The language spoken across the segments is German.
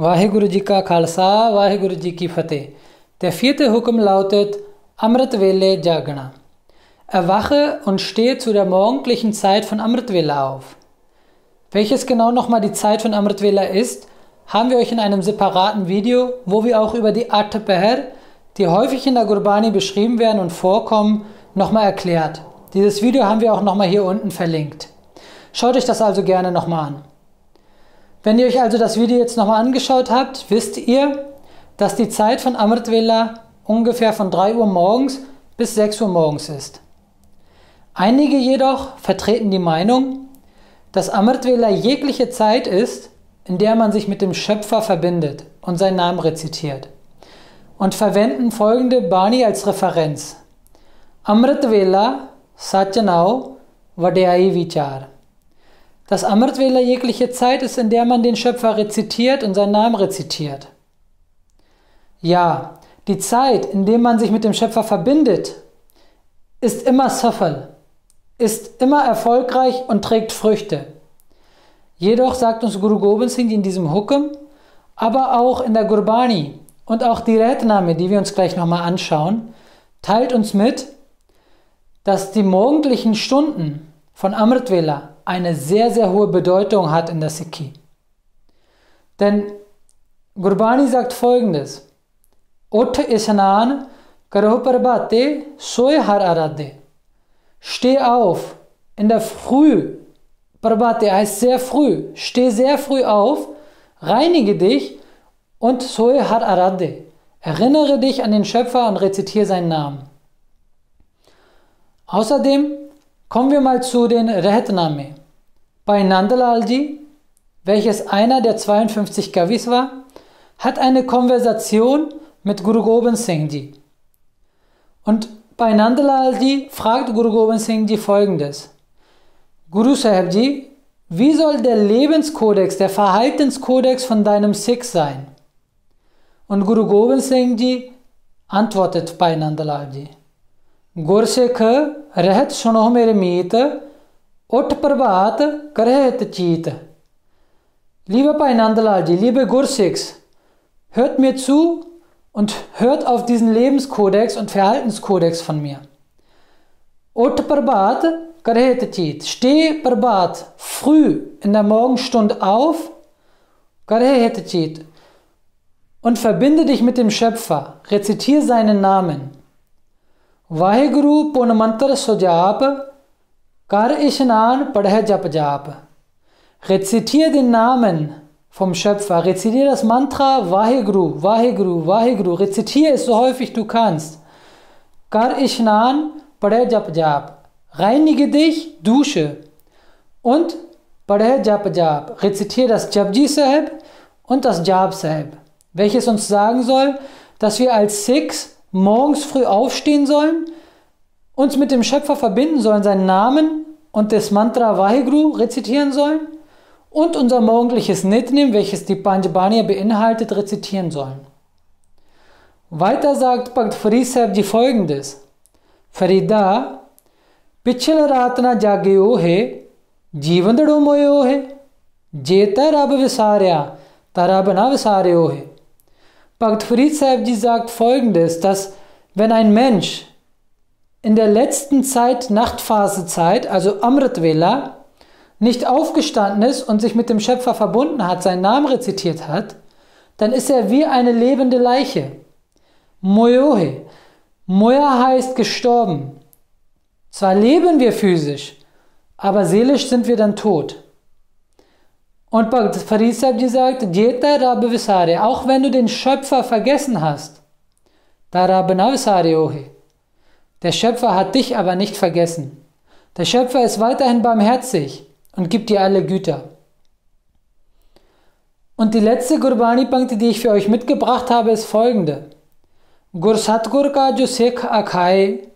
Vaheguru Ji ka Khalsa, Vaheguru Ji ki Fateh. Der vierte Hukum lautet Amrit Vele Jagana. Erwache und stehe zu der morgendlichen Zeit von Amrit Vela auf. Welches genau nochmal die Zeit von Amrit Vela ist, haben wir euch in einem separaten Video, wo wir auch über die Atpeher, die häufig in der Gurbani beschrieben werden und vorkommen, nochmal erklärt. Dieses Video haben wir auch nochmal hier unten verlinkt. Schaut euch das also gerne nochmal an. Wenn ihr euch also das Video jetzt nochmal angeschaut habt, wisst ihr, dass die Zeit von Amrit Vela ungefähr von 3 Uhr morgens bis 6 Uhr morgens ist. Einige jedoch vertreten die Meinung, dass Amrit Vela jegliche Zeit ist, in der man sich mit dem Schöpfer verbindet und seinen Namen rezitiert und verwenden folgende Bani als Referenz. Amrit Vela Satyanau Vadeyai Vichar. Das Amrit Vela jegliche Zeit ist, in der man den Schöpfer rezitiert und seinen Namen rezitiert. Ja, die Zeit, in der man sich mit dem Schöpfer verbindet, ist immer Safal, ist immer erfolgreich und trägt Früchte. Jedoch sagt uns Guru Gobind Singh in diesem Hukum, aber auch in der Gurbani und auch die Redname, die wir uns gleich nochmal anschauen, teilt uns mit, dass die morgendlichen Stunden von Amrit Vela eine sehr, sehr hohe Bedeutung hat in der Sikhi. Denn Gurbani sagt folgendes: Ut isnan parbate soe har. Steh auf in der Früh. Parbate heißt sehr früh. Steh sehr früh auf, reinige dich und soe har. Erinnere dich an den Schöpfer und rezitiere seinen Namen. Außerdem kommen wir mal zu den Rehetname. Bei Nandalalji, welches einer der 52 Kavis war, hat eine Konversation mit Guru Gobind Singh Ji. Und bei Nandalalji fragt Guru Gobind Singh Ji folgendes. Guru Sahib Ji, wie soll der Lebenskodex, der Verhaltenskodex von deinem Sikh sein? Und Guru Gobind Singh Ji antwortet bei Nandalalji. ਗੁਰਸਿੱਖ ਰਹਿਤ ਸੁਣੋ ਮੇਰੇ ਮੀਤ ਉੱਠ ਪ੍ਰਭਾਤ ਕਰਹਿਤ ਚੀਤ Lieber Pai Nandalaji, liebe Gursikhs, hört mir zu und hört auf diesen Lebenskodex und Verhaltenskodex von mir. Ut Prabhat Karhetetit, steh Prabhat früh in der Morgenstunde auf, Karhetetit, und verbinde dich mit dem Schöpfer, rezitiere seinen Namen. Waheguru ਪੁਨ ਮੰਤਰ ਸੁਜਾਪ ਕਰ ਇਸ਼ਨਾਨ ਪੜ੍ਹੈ ਜਪ ਜਾਪ Rezitiere den Namen vom Schöpfer, rezitiere das Mantra Vaheguru, Vaheguru, Vaheguru, rezitiere es so häufig du kannst. Kar Ishnan Padhe Jap Jap, reinige dich, dusche und Padhe Jap Jap, rezitiere das Japji Sahib und das Jap Sahib, welches uns sagen soll, dass wir als Sikhs morgens früh aufstehen sollen, uns mit dem Schöpfer verbinden sollen, seinen Namen und das Mantra Vaheguru rezitieren sollen und unser morgendliches Nitnim, welches die Panjabaniya beinhaltet, rezitieren sollen. Weiter sagt Bhakt Farisab die folgendes: Farida, Pichal Ratna Jagyohe, Jivandado Moyohe, Jetarab Visarya, Tarabana Visaryohe. Bhaktivinoda Sahib die sagt folgendes, dass wenn ein Mensch in der letzten Zeit, Nachtphasezeit, also Amritvela, nicht aufgestanden ist und sich mit dem Schöpfer verbunden hat, seinen Namen rezitiert hat, dann ist er wie eine lebende Leiche. Moyohe. Moya heißt gestorben. Zwar leben wir physisch, aber seelisch sind wir dann tot. Und Farid Sabji sagt, Jeta Rabbe Visare, auch wenn du den Schöpfer vergessen hast, da Rabbe Ohe. Der Schöpfer hat dich aber nicht vergessen. Der Schöpfer ist weiterhin barmherzig und gibt dir alle Güter. Und die letzte Gurbani-Punkte, die ich für euch mitgebracht habe, ist folgende. Gur Satgur ka jo Sikh akhaye,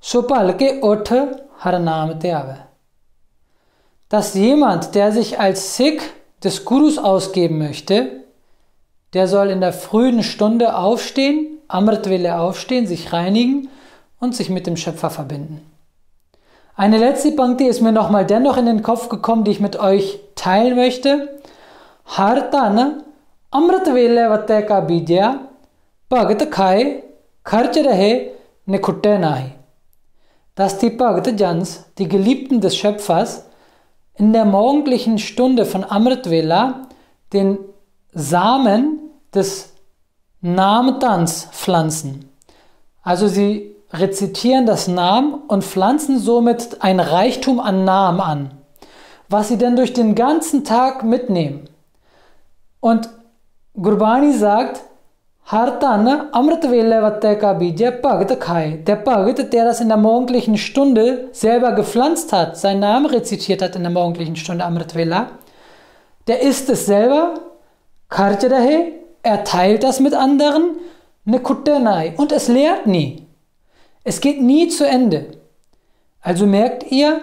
so palke uth har naam te aave dass jemand, der sich als Sikh des Gurus ausgeben möchte, der soll in der frühen Stunde aufstehen, Amrit aufstehen, sich reinigen und sich mit dem Schöpfer verbinden. Eine letzte Punkte ist mir nochmal dennoch in den Kopf gekommen, die ich mit euch teilen möchte. Hartan Amrit Vateka Bidya Bhagat Khai Kharch Nekutte Nahi. Dass die Bhagat Jans, die Geliebten des Schöpfers, in der morgendlichen Stunde von Amrit Vela den Samen des Nametans pflanzen. Also sie rezitieren das Namen und pflanzen somit ein Reichtum an Namen an, was sie dann durch den ganzen Tag mitnehmen. Und Gurbani sagt, Hartan Amrit ka Bija Bhagt Khai. Der Bhagt, der das in der morgendlichen Stunde selber gepflanzt hat, seinen Namen rezitiert hat in der morgendlichen Stunde Amrit Vela, der isst es selber, Karjadahe, er teilt das mit anderen, ne Kuttenai, und es lehrt nie. Es geht nie zu Ende. Also merkt ihr,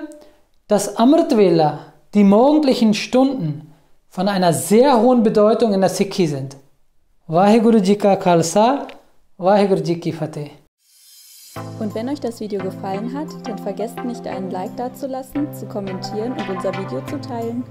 dass Amrit Vela, die morgendlichen Stunden, von einer sehr hohen Bedeutung in der Sikhi sind. Vaheguru Ji ka Khalsa, Vaheguru Ji ki Fateh. Und wenn euch das Video gefallen hat, dann vergesst nicht einen Like dazulassen, zu kommentieren und unser Video zu teilen.